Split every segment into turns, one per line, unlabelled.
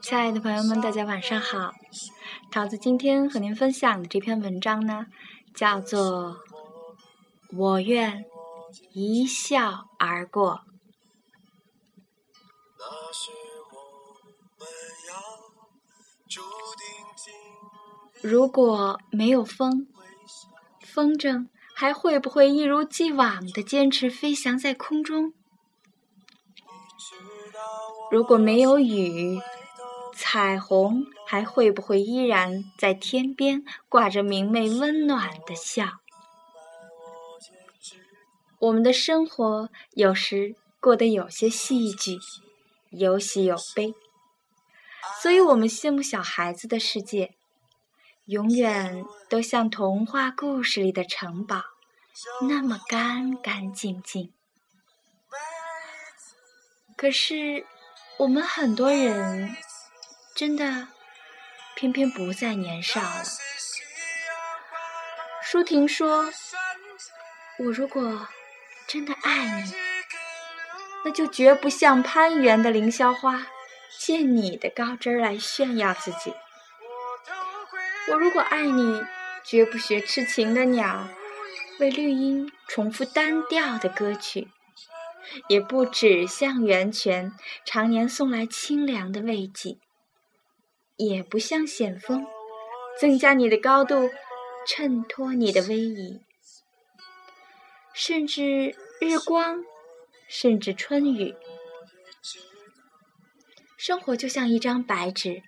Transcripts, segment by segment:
亲爱的朋友们，大家晚上好。桃子今天和您分享的这篇文章呢，叫做《我愿一笑而过》。如果没有风，风筝还会不会一如既往的坚持飞翔在空中？如果没有雨，彩虹还会不会依然在天边挂着明媚温暖的笑？我们的生活有时过得有些戏剧，有喜有悲，所以我们羡慕小孩子的世界，永远都像童话故事里的城堡，那么干干净净。可是。我们很多人真的偏偏不再年少了。舒婷说：“我如果真的爱你，那就绝不像攀援的凌霄花，借你的高枝来炫耀自己。我如果爱你，绝不学痴情的鸟，为绿荫重复单调的歌曲。”也不止像源泉常年送来清凉的慰藉，也不像险峰增加你的高度，衬托你的威仪，甚至日光，甚至春雨。生活就像一张白纸，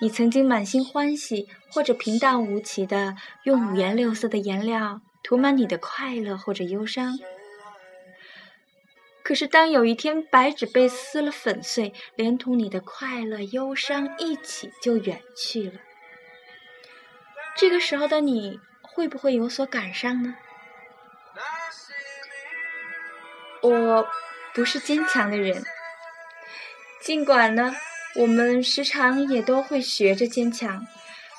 你曾经满心欢喜，或者平淡无奇的用五颜六色的颜料涂满你的快乐或者忧伤。可是，当有一天白纸被撕了粉碎，连同你的快乐、忧伤一起就远去了，这个时候的你会不会有所感伤呢？我不是坚强的人，尽管呢，我们时常也都会学着坚强。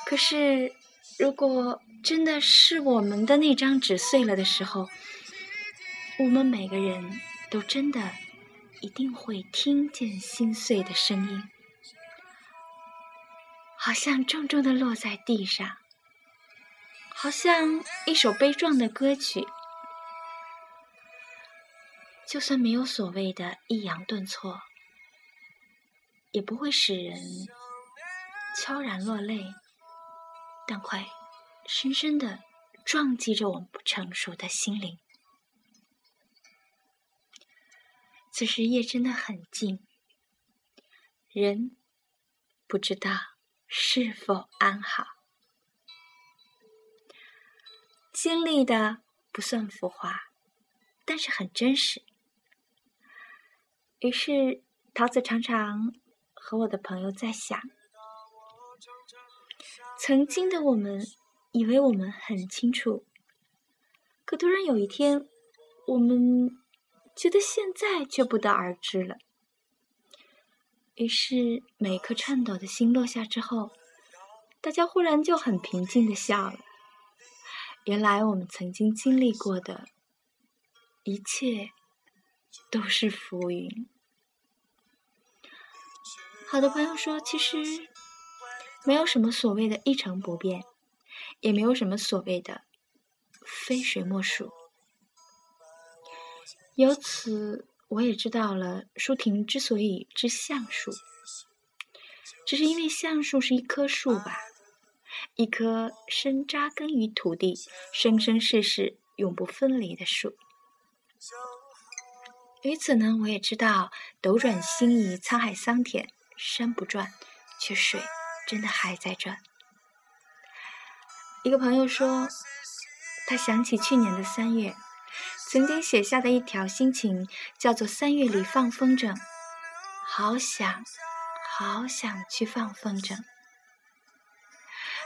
可是，如果真的是我们的那张纸碎了的时候，我们每个人。都真的一定会听见心碎的声音，好像重重的落在地上，好像一首悲壮的歌曲。就算没有所谓的抑扬顿挫，也不会使人悄然落泪，但会深深的撞击着我们不成熟的心灵。此时夜真的很静，人不知道是否安好。经历的不算浮华，但是很真实。于是桃子常常和我的朋友在想：曾经的我们以为我们很清楚，可突然有一天，我们。觉得现在却不得而知了。于是，每颗颤抖的心落下之后，大家忽然就很平静的笑了。原来，我们曾经经历过的一切都是浮云。好的朋友说：“其实没有什么所谓的一成不变，也没有什么所谓的非水莫属。”由此，我也知道了舒婷之所以知橡树，只是因为橡树是一棵树吧，一棵深扎根于土地、生生世世永不分离的树。于此呢，我也知道斗转星移、沧海桑田，山不转，却水真的还在转。一个朋友说，他想起去年的三月。曾经写下的一条心情，叫做“三月里放风筝”，好想，好想去放风筝。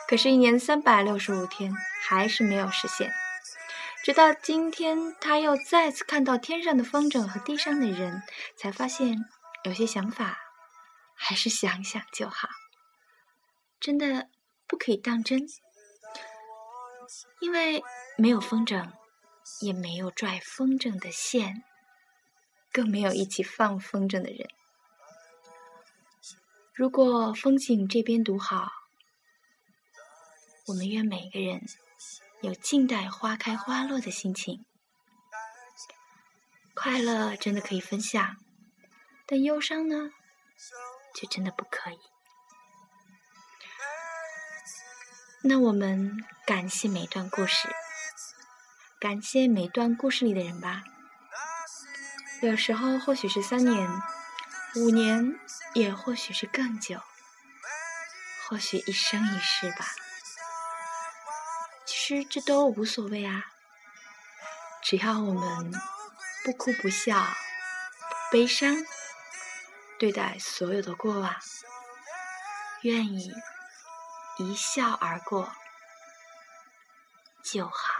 可是，一年三百六十五天，还是没有实现。直到今天，他又再次看到天上的风筝和地上的人，才发现有些想法还是想想就好，真的不可以当真，因为没有风筝。也没有拽风筝的线，更没有一起放风筝的人。如果风景这边独好，我们愿每个人有静待花开花落的心情。快乐真的可以分享，但忧伤呢，就真的不可以。那我们感谢每段故事，感谢每段故事里的人吧。有时候或许是三年、五年，也或许是更久，或许一生一世吧。其实这都无所谓啊，只要我们不哭不笑、悲伤，对待所有的过往，愿意。一笑而过就好。